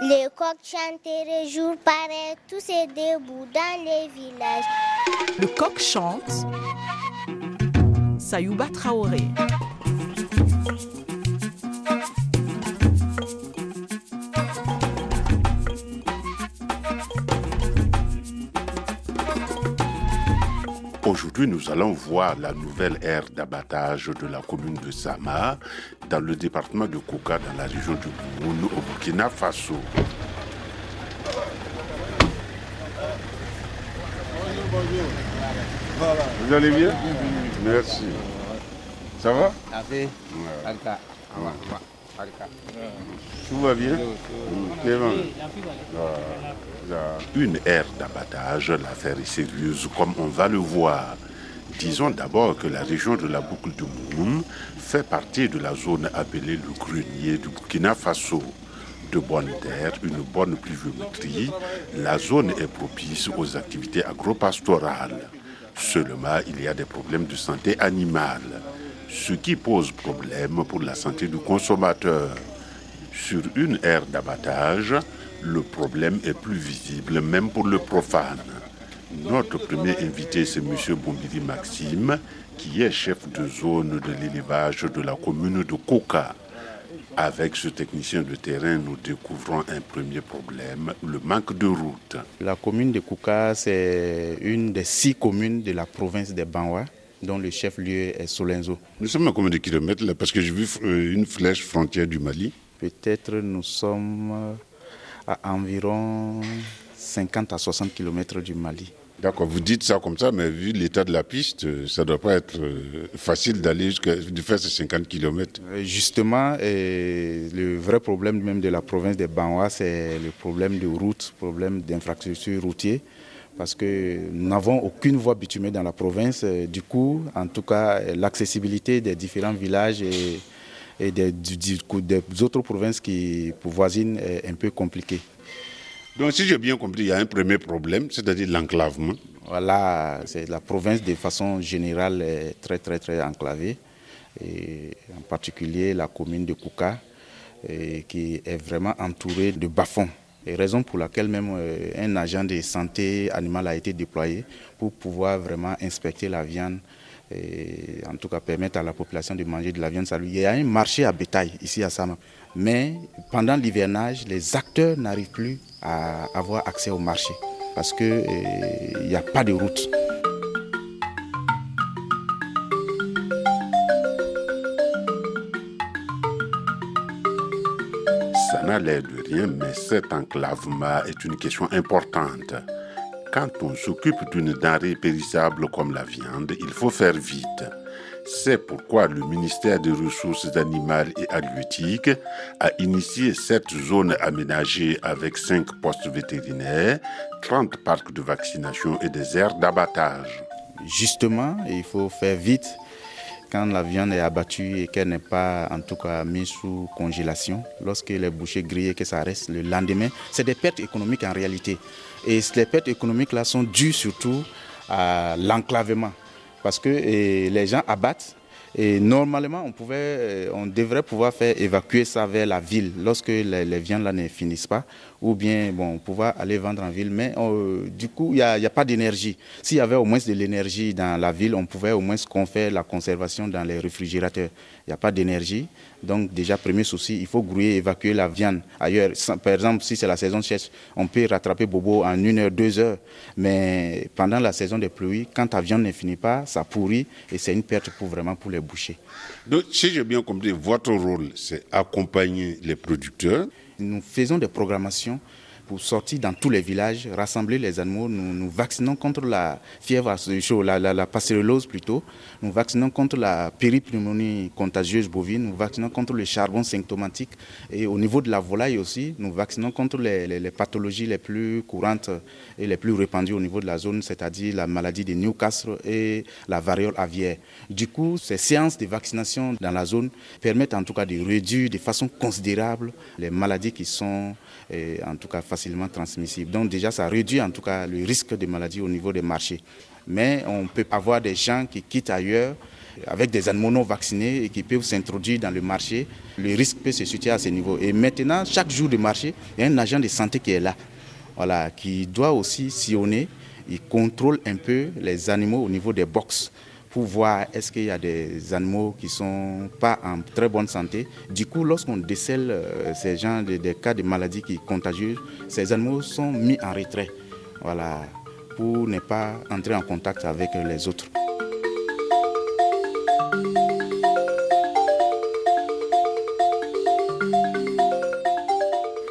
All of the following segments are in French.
Les coqs chanteraient jour pareil, tous est debout dans les villages. Le coq chante. Sayouba Traoré. Nous allons voir la nouvelle aire d'abattage de la commune de Sama, dans le département de Kouka, dans la région du Boumoun, au Burkina Faso. Vous allez bien? Merci. Ça va? Tout va bien? Une aire d'abattage, l'affaire est sérieuse comme on va le voir. Disons d'abord que la région de la boucle de Moumoun fait partie de la zone appelée le grenier du Burkina Faso. De bonnes terres, une bonne pluviométrie, la zone est propice aux activités agropastorales. Seulement, il y a des problèmes de santé animale, ce qui pose problème pour la santé du consommateur. Sur une aire d'abattage, le problème est plus visible même pour le profane. Notre premier invité, c'est M. Bombili Maxime, qui est chef de zone de l'élevage de la commune de Koka. Avec ce technicien de terrain, nous découvrons un premier problème, le manque de route. La commune de Kouka, c'est une des six communes de la province des Banwa, dont le chef-lieu est Solenzo. Nous sommes à combien de kilomètres là? Parce que j'ai vu euh, une flèche frontière du Mali. Peut-être nous sommes à environ 50 à 60 kilomètres du Mali. D'accord, vous dites ça comme ça, mais vu l'état de la piste, euh, ça ne doit pas être euh, facile d'aller jusqu'à de faire ces 50 km. Justement, et le vrai problème même de la province des Banwa, c'est le problème de route, problème d'infrastructure routière, parce que nous n'avons aucune voie bitumée dans la province. Du coup, en tout cas, l'accessibilité des différents villages et, et des, des, autres provinces qui voisinent est un peu compliquée. Donc si j'ai bien compris, il y a un premier problème, c'est-à-dire l'enclavement. Voilà, c'est la province de façon générale est très très très enclavée, et en particulier la commune de Kouka, qui est vraiment entourée de bas-fonds. Et raison pour laquelle même un agent de santé animale a été déployé pour pouvoir vraiment inspecter la viande et en tout cas permettre à la population de manger de la viande salue. Il y a un marché à bétail ici à Sama, mais pendant l'hivernage, les acteurs n'arrivent plus à avoir accès au marché parce qu'il n'y a pas de route. Ça n'a l'air de rien, mais cet enclavement est une question importante. Quand on s'occupe d'une denrée périssable comme la viande, il faut faire vite. C'est pourquoi le ministère des Ressources animales et halieutiques a initié cette zone aménagée avec 5 postes vétérinaires, 30 parcs de vaccination et des aires d'abattage. Justement, il faut faire vite quand la viande est abattue et qu'elle n'est pas en tout cas mise sous congélation, lorsque les bouchées grillées, que ça reste le lendemain, c'est des pertes économiques en réalité. Et les pertes économiques là sont dues surtout à l'enclavement. Parce que les gens abattent et normalement, on, pouvait, on devrait pouvoir faire évacuer ça vers la ville lorsque les, viandes là ne finissent pas, ou bien bon, pouvoir aller vendre en ville. Mais euh, du coup, il n'y a, pas d'énergie. S'il y avait au moins de l'énergie dans la ville, on pouvait au moins faire la conservation dans les réfrigérateurs. Il n'y a pas d'énergie. Donc déjà, premier souci, il faut grouiller, évacuer la viande ailleurs. Par exemple, si c'est la saison sèche, on peut rattraper Bobo en une heure, deux heures. Mais pendant la saison des pluies, quand ta viande ne finit pas, ça pourrit et c'est une perte pour vraiment pour les bouchers. Donc, si j'ai bien compris, votre rôle, c'est accompagner les producteurs. Nous faisons des programmations pour sortir dans tous les villages, rassembler les animaux. Nous, nous vaccinons contre la fièvre chaude, la, la, la passerellose plutôt. Nous vaccinons contre la péripneumonie contagieuse bovine. Nous vaccinons contre le charbon symptomatique. Et au niveau de la volaille aussi, nous vaccinons contre les, pathologies les plus courantes et les plus répandues au niveau de la zone, c'est-à-dire la maladie de Newcastle et la variole aviaire. Du coup, ces séances de vaccination dans la zone permettent en tout cas de réduire de façon considérable les maladies qui sont, en tout cas, facilement transmissibles. Donc déjà, ça réduit en tout cas le risque de maladie au niveau des marchés. Mais on peut avoir des gens qui quittent ailleurs avec des animaux non vaccinés et qui peuvent s'introduire dans le marché. Le risque peut se situer à ce niveau. Et maintenant, chaque jour de marché, il y a un agent de santé qui est là, voilà, qui doit aussi sillonner. Il contrôle un peu les animaux au niveau des box pour voir est-ce qu'il y a des animaux qui ne sont pas en très bonne santé? Du coup, lorsqu'on décèle euh, ces gens, des, cas de maladies qui contagieuses, ces animaux sont mis en retrait voilà, pour ne pas entrer en contact avec les autres.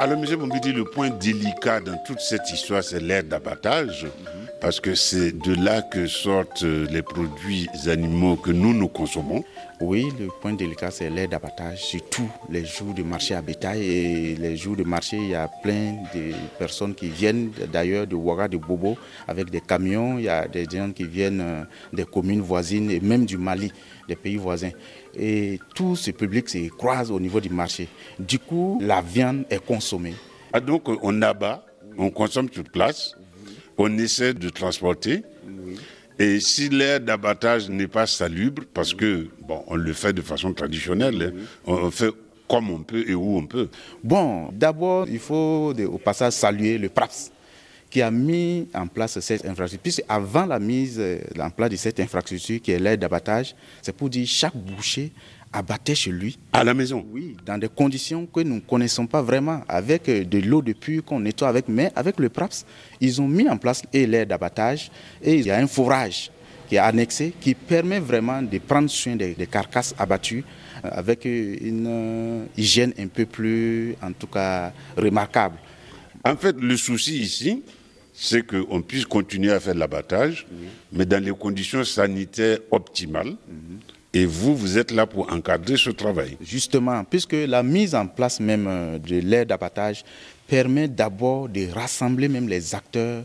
Alors, M. Bombidi, le point délicat dans toute cette histoire, c'est l'air d'abattage parce que c'est de là que sortent les produits animaux que nous nous consommons. Oui, le point délicat, c'est l'air d'abattage, surtout les jours de marché à bétail. Et les jours de marché, il y a plein de personnes qui viennent d'ailleurs de Ouaga, de Bobo, avec des camions. Il y a des gens qui viennent euh, des communes voisines et même du Mali, des pays voisins. Et tout ce public se croise au niveau du marché. Du coup, la viande est consommée. Ah donc, on abat, on consomme sur place on essaie de transporter. Et si l'air d'abattage n'est pas salubre, parce que, on le fait de façon traditionnelle, hein, on fait comme on peut et où on peut. Bon, d'abord, il faut au passage saluer le PRAPS qui a mis en place cette infrastructure. Puisque avant la mise euh, en place de cette infrastructure qui est l'air d'abattage, c'est pour dire chaque boucher abattait chez lui. À la maison Oui, dans des conditions que nous ne connaissons pas vraiment, avec euh, de l'eau de puits qu'on nettoie avec, mais avec le PRAPS, ils ont mis en place l'air d'abattage et il y a un forage qui est annexé qui permet vraiment de prendre soin des, carcasses abattues euh, avec euh, une hygiène un peu plus, en tout cas, remarquable. En fait, le souci ici, c'est qu'on puisse continuer à faire l'abattage, mais dans les conditions sanitaires optimales. Mhm. Et vous, vous êtes là pour encadrer ce travail. Justement, puisque la mise en place même euh, de l'aire d'abattage permet d'abord de rassembler même les acteurs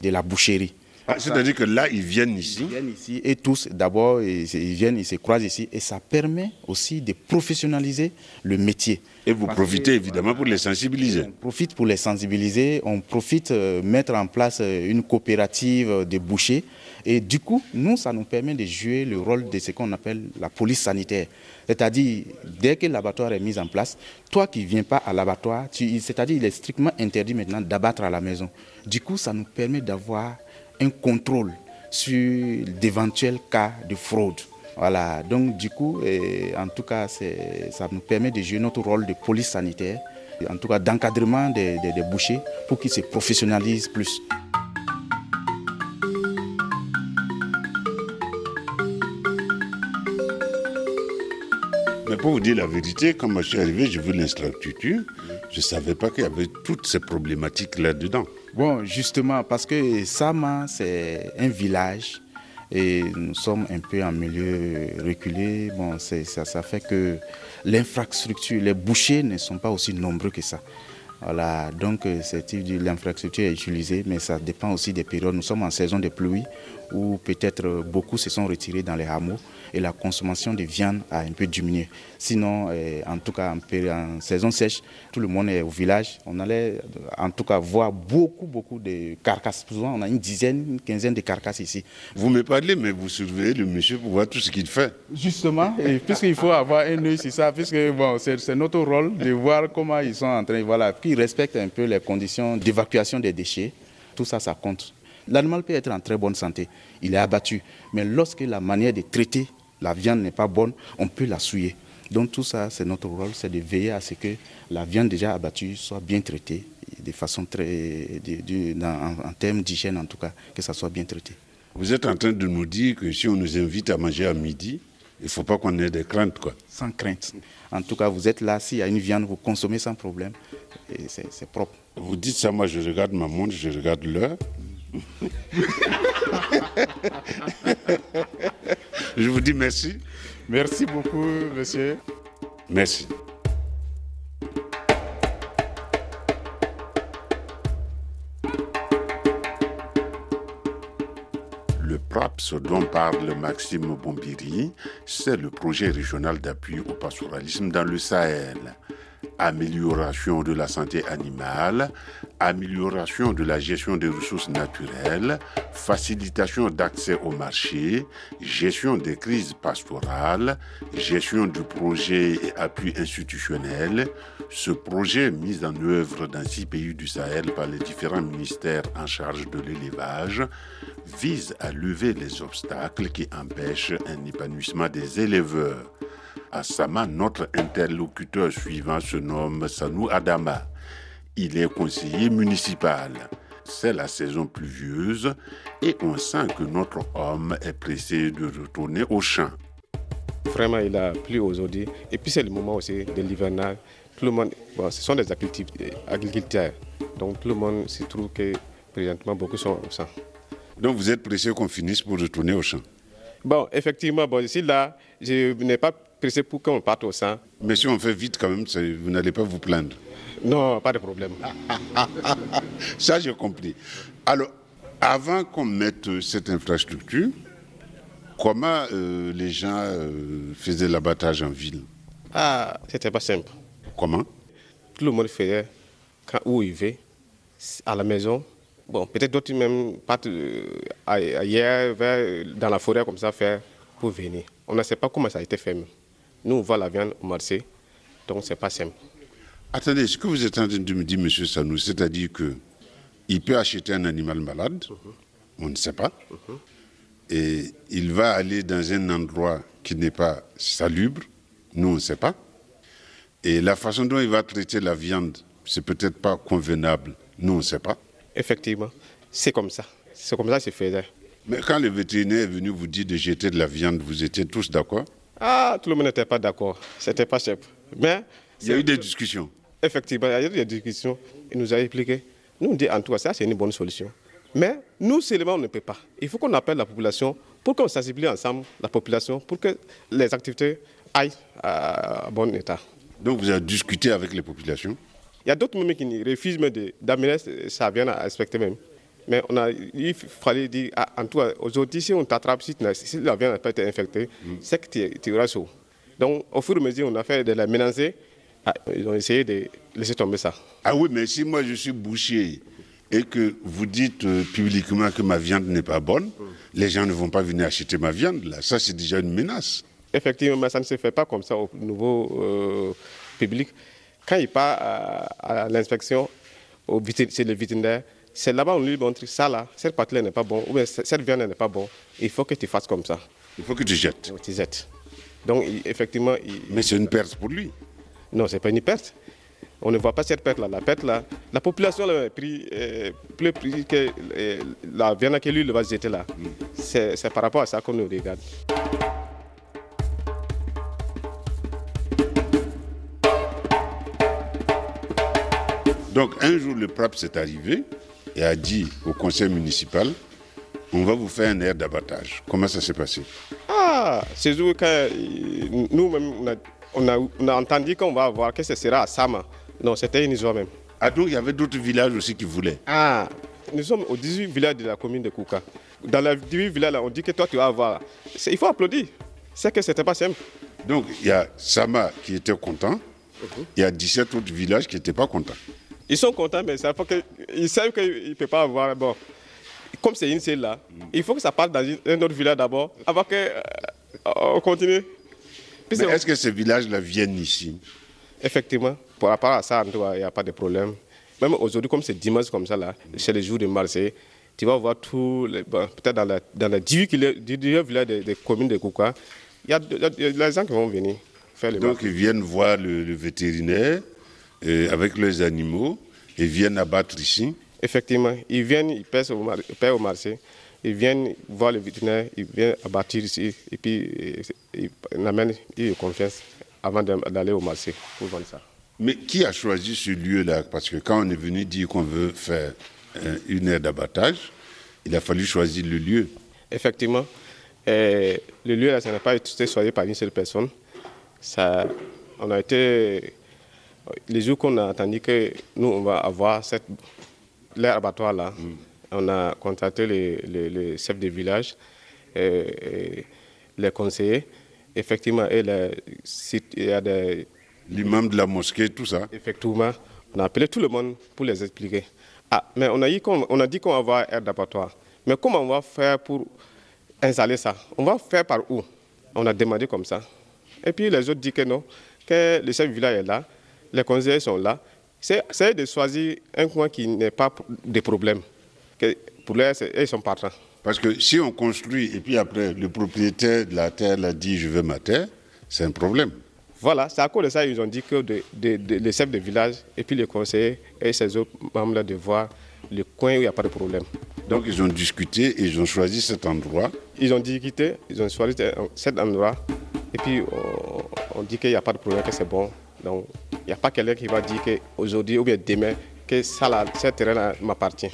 de la boucherie. Ah, c'est-à-dire que là, ils viennent ici. Ils viennent ici et tous, d'abord, ils viennent, ils se croisent ici. Et ça permet aussi de professionnaliser le métier. Et vous profitez évidemment pour les sensibiliser. On profite pour les sensibiliser. On profite euh, mettre en place euh, une coopérative de bouchers. Et du coup, nous, ça nous permet de jouer le rôle de ce qu'on appelle la police sanitaire. C'est-à-dire, dès que l'abattoir est mis en place, toi qui ne viens pas à l'abattoir, c'est-à-dire il est strictement interdit maintenant d'abattre à la maison. Du coup, ça nous permet d'avoir un contrôle sur d'éventuels cas de fraude. Voilà, donc du coup, en tout cas, ça nous permet de jouer notre rôle de police sanitaire, en tout cas d'encadrement des, bouchers pour qu'ils se professionnalisent plus. Mais pour vous dire la vérité, quand je suis arrivé, j'ai vu l'infrastructure, je ne savais pas qu'il y avait toutes ces problématiques là-dedans. Bon, justement, parce que Sama, c'est un village et nous sommes un peu en milieu reculé. Bon, ça, ça fait que l'infrastructure, les bouchers ne sont pas aussi nombreux que ça. Voilà, donc l'infrastructure est utilisée, mais ça dépend aussi des périodes. Nous sommes en saison de pluie où peut-être beaucoup se sont retirés dans les hameaux et la consommation de viande a un peu diminué. Sinon, eh, en tout cas, en, saison sèche, tout le monde est au village. On allait en tout cas voir beaucoup, beaucoup de carcasses. Souvent, on a une dizaine, une quinzaine de carcasses ici. Vous me parlez, mais vous surveillez le monsieur pour voir tout ce qu'il fait. Justement, puisqu'il faut avoir un œil sur ça, puisque bon, c'est notre rôle de voir comment ils sont en train, voilà, qu'ils respectent un peu les conditions d'évacuation des déchets. Tout ça, ça compte. L'animal peut être en très bonne santé, il est abattu, mais lorsque la manière de traiter la viande n'est pas bonne, on peut la souiller. Donc tout ça, c'est notre rôle, c'est de veiller à ce que la viande déjà abattue soit bien traitée, de façon très, en, termes d'hygiène en tout cas, que ça soit bien traité. Vous êtes en train de nous dire que si on nous invite à manger à midi, il ne faut pas qu'on ait des craintes. Quoi. Sans crainte. En tout cas, vous êtes là, s'il y a une viande, vous consommez sans problème. Et c'est propre. Vous dites ça, moi je regarde ma montre, je regarde l'heure. Je vous dis merci. Merci beaucoup, monsieur. Merci. Le PRAPS dont parle Maxime Bombiri, c'est le projet régional d'appui au pastoralisme dans le Sahel. amélioration de la santé animale, amélioration de la gestion des ressources naturelles, facilitation d'accès au marché, gestion des crises pastorales, gestion du projet et appui institutionnel. Ce projet mis en œuvre dans six pays du Sahel par les différents ministères en charge de l'élevage vise à lever les obstacles qui empêchent un épanouissement des éleveurs. À Sama, notre interlocuteur suivant se nomme Sanou Adama. Il est conseiller municipal. C'est la saison pluvieuse et on sent que notre homme est pressé de retourner au champ. Vraiment, il a plu aujourd'hui. Et puis, c'est le moment aussi de l'hivernage. Tout le monde, bon, ce sont des agriculteurs. Donc, tout le monde se trouve que présentement, beaucoup sont au champ. Donc, vous êtes pressé qu'on finisse pour retourner au champ Bon, effectivement, bon, ici, là, je n'ai pas pressé pour qu'on parte au sang. Mais si on fait vite quand même, vous n'allez pas vous plaindre. Non, pas de problème. Ça, j'ai compris. Alors, avant qu'on mette cette infrastructure, comment euh, les gens euh, faisaient l'abattage en ville? Ah, c'était pas simple. Comment? Tout le monde faisait quand, où il veut, à la maison. Bon, peut-être d'autres même partent euh, ailleurs, vers, dans la forêt comme ça, faire pour venir. On ne sait pas comment ça a été fait. Nous, on voit la viande au marché, donc c'est pas simple. Attendez, ce que vous êtes en train de me dire, M. Sanou, c'est-à-dire qu'il peut acheter un animal malade, on ne sait pas, et il va aller dans un endroit qui n'est pas salubre, nous on ne sait pas, et la façon dont il va traiter la viande, c'est peut-être pas convenable, nous on ne sait pas. Effectivement, c'est comme ça, c'est comme ça que c'est fait. Mais quand le vétérinaire est venu vous dire de jeter de la viande, vous étiez tous d'accord? Ah, tout le monde n'était pas d'accord, c'était pas simple. Mais il y a eu des discussions. Effectivement, il y a eu des discussions. Il nous a expliqué. Nous, on dit en tout cas, ça, c'est une bonne solution. Mais nous, seulement, on ne peut pas. Il faut qu'on appelle la population pour qu'on sensibilise ensemble la population pour que les activités aillent à bon état. Donc, vous avez discuté avec les populations Il y a d'autres même qui refusent d'amener ça vient à respecter même. Mais on a, il fallait dire, ah, en tout cas, aujourd'hui, si on t'attrape, si, la viande n'a pas été infectée, mm. c'est que tu, tu auras chaud. Donc, au fur et à mesure, on a fait de la ménager ah, ils ont essayé de laisser tomber ça. Ah oui, mais si moi je suis boucher et que vous dites euh, publiquement que ma viande n'est pas bonne, les gens ne vont pas venir acheter ma viande. Là, ça c'est déjà une menace. Effectivement, mais ça ne se fait pas comme ça au nouveau euh, public. Quand il part à, l'inspection, c'est le vétérinaire, c'est là-bas on lui montre ça là, cette partie-là n'est pas bon, ou bien cette viande n'est pas bon. Il faut que tu fasses comme ça. Il faut que tu jettes. Tu jettes. Donc effectivement. mais c'est une perte pour lui. Non, ce n'est pas une perte. On ne voit pas cette perte-là. La perte, là, la population a pris euh, plus prix que euh, la viande que lui va jeter là. C'est par rapport à ça qu'on nous regarde. Donc un jour, le PRAP s'est arrivé et a dit au conseil municipal, on va vous faire un air d'abattage. Comment ça s'est passé? Ah, c'est jour quand nous-mêmes, on a, entendu qu'on va voir que ce sera à Sama. Non, c'était une même. Ah donc il y avait d'autres villages aussi qui voulaient Ah, nous sommes au 18 village de la commune de Kouka. Dans les 18 villages, on dit que toi tu vas avoir. Il faut applaudir. C'est que ce n'était pas simple. Donc il y a Sama qui était content. Il y a 17 autres villages qui n'étaient pas contents. Ils sont contents, mais ça que, ils savent qu'ils ne peuvent pas avoir. Bon, comme c'est une seule là, il faut que ça parte dans un autre village d'abord, avant qu'on euh, continue. Mais est-ce que ces villages-là viennent ici? Effectivement, par rapport à ça, il n'y a pas de problème. Même aujourd'hui, comme c'est dimanche comme ça, là, c'est le jour de Marseille, tu vas voir tous les. Peut-être dans, la, dans les 18 villages des, communes de Kouka, il y, a des gens qui vont venir faire les Donc ils viennent voir le, vétérinaire avec leurs animaux et viennent abattre ici Effectivement, ils viennent, ils paient au, au marché ils viennent voir le vétérinaire, ils viennent abattre ici, et puis ils, amènent ils confiance avant d'aller au marché pour vendre ça. Mais qui a choisi ce lieu-là? Parce que quand on est venu dire qu'on veut faire euh, une aire d'abattage, il a fallu choisir le lieu. Effectivement. le lieu, là, ça n'a pas été choisi par une seule personne. Ça, on a été. Les jours qu'on a attendu que nous, on va avoir cette, l'aire abattoir là. Mm on a contacté les, chefs de village, et, les conseillers. Effectivement, il y a des, L'imam de la mosquée, tout ça. Effectivement, on a appelé tout le monde pour les expliquer. Ah, mais on a, dit qu'on- on a dit qu'on va avoir air d'abattoir. Mais comment on va faire pour installer ça? On va faire par où? On a demandé comme ça. Et puis les autres disent que non, que le chef du village est là, les conseillers sont là. C'est de choisir un coin qui n'est pas de problème. Que pour eux, c'est- ils sont partants. Parce que si on construit et puis après le propriétaire de la terre l'a dit je veux ma terre, c'est un problème. Voilà, c'est à cause de ça qu'ils ont dit que de, de- de- les chefs de village et puis les conseillers et ces autres membres de voir le coin où il n'y a pas de problème. Donc ils ont discuté et ils ont choisi cet endroit. Ils ont dit quitter, ils ont choisi cet endroit et puis on, on dit qu'il n'y a pas de problème, que c'est bon. Donc n'y a pas quelqu'un qui va dire qu'aujourd'hui ou bien demain que ça, là, ce terrain-là m'appartient.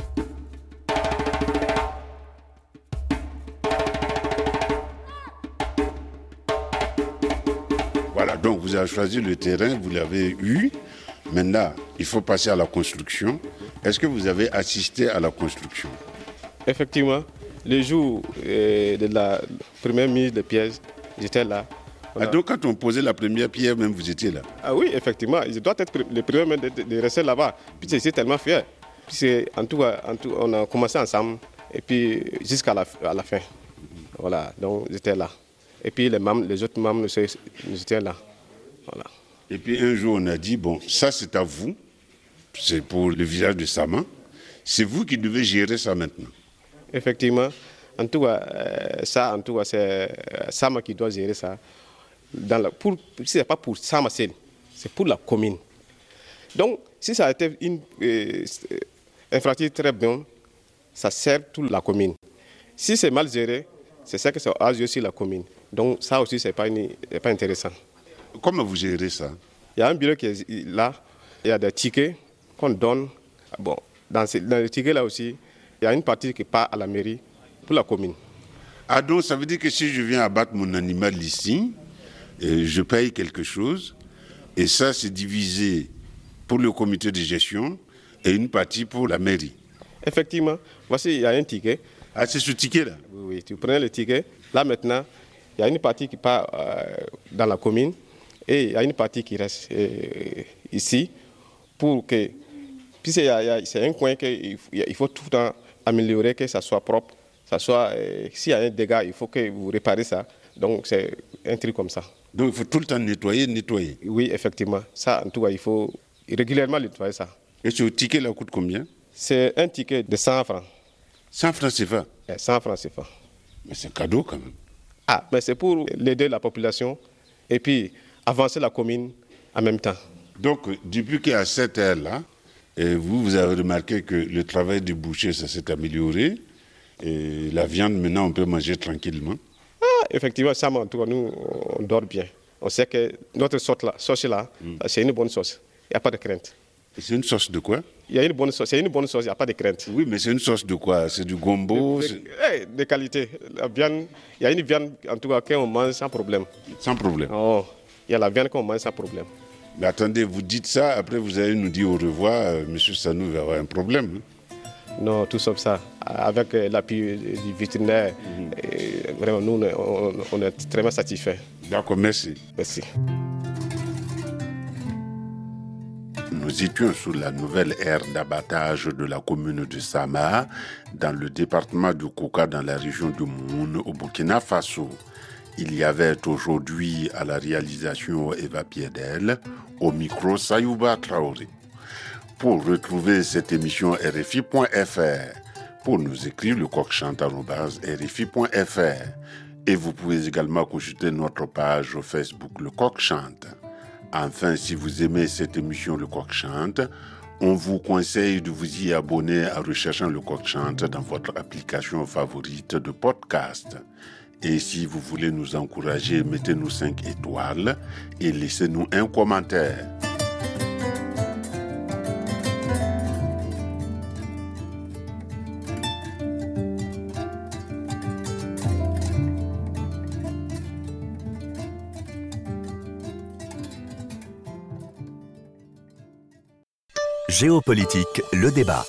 Voilà, donc vous avez choisi le terrain, vous l'avez eu. Maintenant, il faut passer à la construction. Est-ce que vous avez assisté à la construction? Effectivement, le jour euh, de la première mise de pièces, j'étais là. Ah, Donc quand on posait la première pierre, même vous étiez là. Ah oui, effectivement, je dois être le premier même de, rester là-bas. Puis je suis tellement fier. Puis c'est- en tout cas, en tout- on a commencé ensemble et puis jusqu'à la, à la fin. Voilà, donc j'étais là. Et puis les, membres, les autres membres, nous, étaient là. Voilà. Et puis un jour, on a dit, bon, ça c'est à vous, c'est pour le village de Sama. C'est vous qui devez gérer ça maintenant. Effectivement, en tout cas, euh, ça, en tout cas, c'est euh, Sama qui doit gérer ça. Dans la, pour, si ce n'est pas pour Sama seul, c'est pour la commune. Donc, si ça a été une euh, infrastructure très bonne, ça sert toute la commune. Si c'est mal géré, c'est ça que ça a aussi la commune. Donc, ça aussi, ce n'est pas, une- pas intéressant. Comment vous gérez ça? Il y a un bureau qui est là, il y a des tickets qu'on donne. Bon, dans les tickets là aussi, il y a une partie qui part à la mairie pour la commune. Ah donc ça veut dire que si je viens abattre mon animal ici, je paye quelque chose, et ça c'est divisé pour le comité de gestion et une partie pour la mairie. Effectivement, voici, il y a un ticket. Ah c'est ce ticket-là Oui, oui, tu prends le ticket. Là maintenant, il y a une partie qui part euh, dans la commune et il y a une partie qui reste euh, ici pour que. Puis c'est un coin qu'il faut- il faut tout le temps améliorer, que ça soit propre. Ça soit, euh, S'il y a un dégât, il faut que vous réparez ça. Donc c'est un truc comme ça. Donc il faut tout le temps nettoyer, nettoyer. Oui, effectivement. Ça, en tout cas, il faut régulièrement nettoyer ça. Et ce ticket-là coûte combien? C'est un ticket de 100 francs. 100 francs CFA. Eh, 100 francs, c'est pas. Mais c'est cadeau quand même. Ah, mais c'est pour l'aider la population et puis avancer la commune en même temps. Donc depuis qu'il y a cette ère-là, et vous, vous avez remarqué que le travail du boucher, ça s'est amélioré. Et la viande, maintenant, on peut manger tranquillement. Effectivement, ça, en tout cas, nous, on dort bien. On sait que notre sauce là, sauce là c'est une bonne sauce. Il n'y a pas de crainte. C'est une sauce de quoi? Il y a une bonne sauce, c'est une bonne sauce, il n'y a pas de crainte. Oui, mais c'est une sauce de quoi? C'est du gombo c'est- Eh, de qualité. La viande, il y a une viande, en tout cas, qu'on mange sans problème. Sans problème. Oh, il y a la viande qu'on mange sans problème. Mais attendez, vous dites ça, après vous allez nous dire au revoir, euh, Monsieur Sanou va avoir un problème. hein. Non, tout sauf ça. Avec euh, l'appui du vétérinaire, euh, vraiment, nous, on, on est très satisfaits. D'accord, merci. Merci. Nous étions sous la nouvelle ère d'abattage de la commune de Sama, dans le département de Kouka, dans la région de Moun, au Burkina Faso. Il y avait aujourd'hui à la réalisation Eva Piedel, au micro Sayouba Traoré. Pour retrouver cette émission RFI.fr, pour nous écrire le coq-chante@rfi.fr. Et vous pouvez également consulter notre page Facebook Le Coq Chante. Enfin, si vous aimez cette émission Le Coq Chante, on vous conseille de vous y abonner en recherchant Le Coq Chante dans votre application favorite de podcast. Et si vous voulez nous encourager, mettez-nous 5 étoiles et laissez-nous un commentaire. Géopolitique, le débat.